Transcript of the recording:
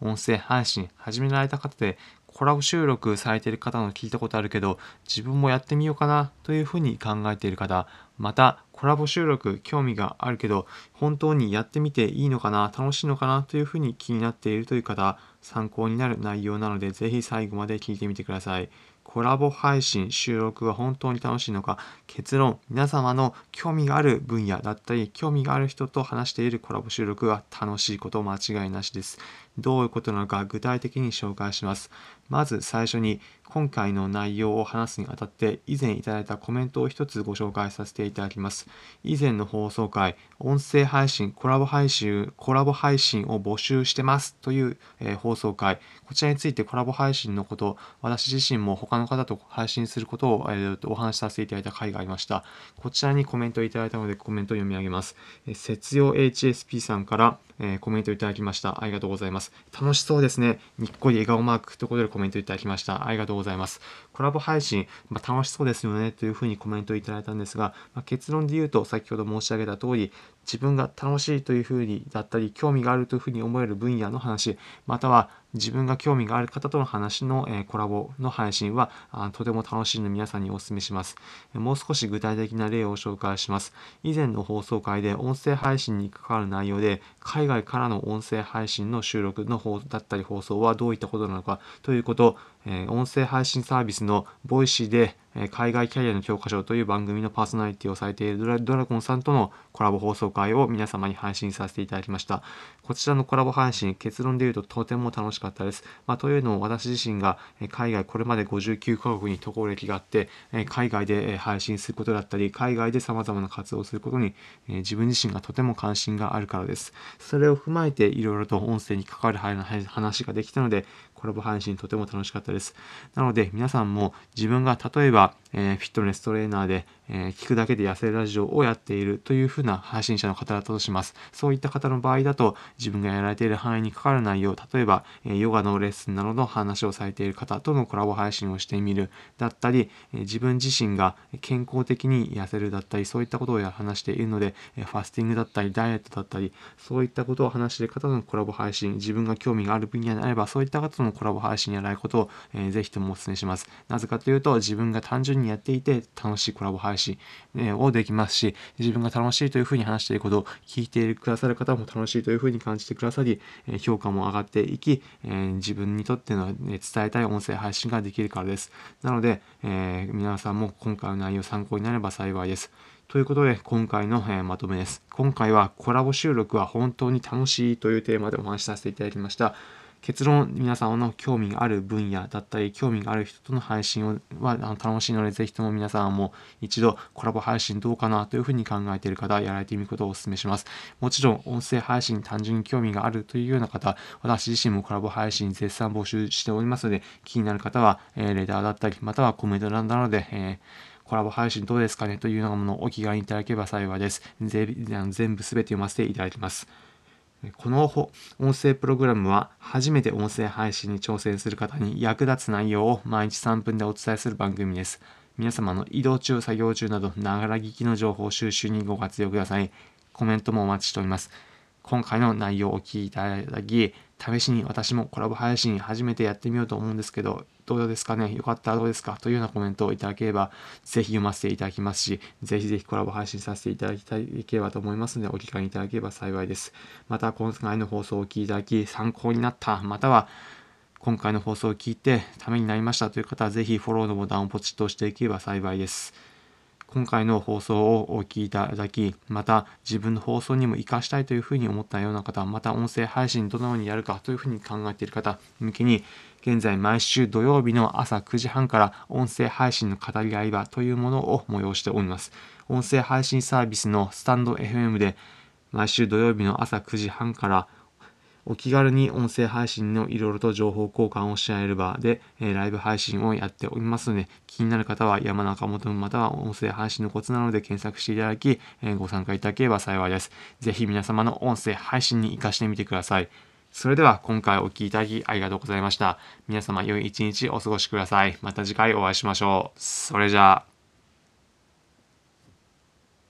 音声配信始められた方でコラボ収録されている方の聞いたことあるけど自分もやってみようかなというふうに考えている方またコラボ収録興味があるけど本当にやってみていいのかな楽しいのかなというふうに気になっているという方参考になる内容なのでぜひ最後まで聞いてみてください。コラボ配信収録が本当に楽しいのか結論皆様の興味がある分野だったり興味がある人と話しているコラボ収録は楽しいこと間違いなしです。どういうことなのか具体的に紹介します。まず最初に今回の内容を話すにあたって以前いただいたコメントを一つご紹介させていただきます以前の放送回音声配信コラボ配信コラボ配信を募集してますという、えー、放送回こちらについてコラボ配信のこと私自身も他の方と配信することを、えー、お話しさせていただいた回がありましたこちらにコメントをいただいたのでコメントを読み上げます、えー、節用 HSP さんからえー、コメントいただきました。ありがとうございます。楽しそうですね。にっこり笑顔マークということでコメントいただきました。ありがとうございます。コラボ配信、まあ、楽しそうですよねというふうにコメントいただいたんですが、まあ、結論で言うと先ほど申し上げた通り、自分が楽しいというふうにだったり、興味があるというふうに思える分野の話、または自分が興味がある方との話の、え、コラボの配信はとても楽しいので皆さんにお勧めします。もう少し具体的な例を紹介します。以前の放送回で音声配信に関わる内容で海外からの音声配信の収録の方だったり放送はどういったことなのかということ音声配信サービスの Voicy で、海外キャリアの教科書という番組のパーソナリティをされているドラドラゴンさんとのコラボ放送回を皆様に配信させていただきました。こちらのコラボ配信、結論で言うととても楽しかったです。まあ、というのも私自身が海外、これまで59カ国に渡航歴があって、海外で配信することだったり、海外で様々な活動をすることに自分自身がとても関心があるからです。それを踏まえていろいろと音声に関わる話ができたので、コラボ配信とても楽しかったです。なので皆さんも自分が例えば、えー、フィットネストレーナーで、えー、聞くだけで痩せるラジオをやっているというふうな配信者の方だとします。そういった方の場合だと自分がやられている範囲に関わる内容、例えば、え、ヨガのレッスンなどの話をされている方とのコラボ配信をしてみるだったり、え自分自身が健康的に痩せるだったり、そういったことを話しているので、えファスティングだったり、ダイエットだったり、そういったことを話している方のコラボ配信、自分が興味がある分野であれば、そういった方とのコラボ配信やらないことを、えー、ぜひともお勧めします。なぜかというと、自分が単純にやっていて楽しいコラボ配信、えー、をできますし、自分が楽しいというふうに話していることを聞いてくださる方も楽しいというふうに感じてくださり、え、評価も上がっていき、え、自分にとっての、伝えたい音声配信ができるからです。なので、えー、皆さんも今回の内容参考になれば幸いです。ということで、今回の、え、まとめです。今回はコラボ収録は本当に楽しいというテーマでお話しさせていただきました。結論、皆さんの興味がある分野だったり、興味がある人との配信をは楽しいので、ぜひとも皆さんも一度コラボ配信どうかなというふうに考えている方、やられてみることをお勧めします。もちろん、音声配信単純に興味があるというような方、私自身もコラボ配信絶賛募集しておりますので、気になる方は、え、レターだったり、またはコメント欄などで、えーコラボ配信どうですかねというようなものをお気軽にいただければ幸いです。全部すべて読ませていただきます。この音声プログラムは初めて音声配信に挑戦する方に役立つ内容を毎日3分でお伝えする番組です。皆様の移動中、作業中など、ながら聞きの情報収集にご活用ください。コメントもお待ちしております。今回の内容をお聞きいただき、試しに私もコラボ配信初めてやってみようと思うんですけど、どうですかね？よかった？らどうですか？というようなコメントをいただければ、ぜひ読ませていただきますし、ぜひぜひコラボ配信させていただきたいければと思いますので、お機会いただければ幸いです。また、今回の放送をお聞きいただき、参考になった、または、今回の放送を聞いてためになりましたという方は、ぜひフォローのボタンをポチッと押していければ幸いです。今回の放送をお聞きいただき、また自分の放送にも活かしたいというふうに思ったような方、また音声配信どのようにやるかというふうに考えている方向けに、現在毎週土曜日の朝9時半から音声配信の語り合い場というものを催しております。音声配信サービスのスタンド FM で毎週土曜日の朝9時半からお気軽に音声配信のいろいろと情報交換をし合える場で、えー、ライブ配信をやっておりますので、気になる方は山中元または音声配信のコツなので検索していただき、えー、ご参加いただければ幸いです。ぜひ皆様の音声配信に活かしてみてください。それでは今回お聴きいただきありがとうございました。皆様良い一日お過ごしください。また次回お会いしましょう。それじゃあ。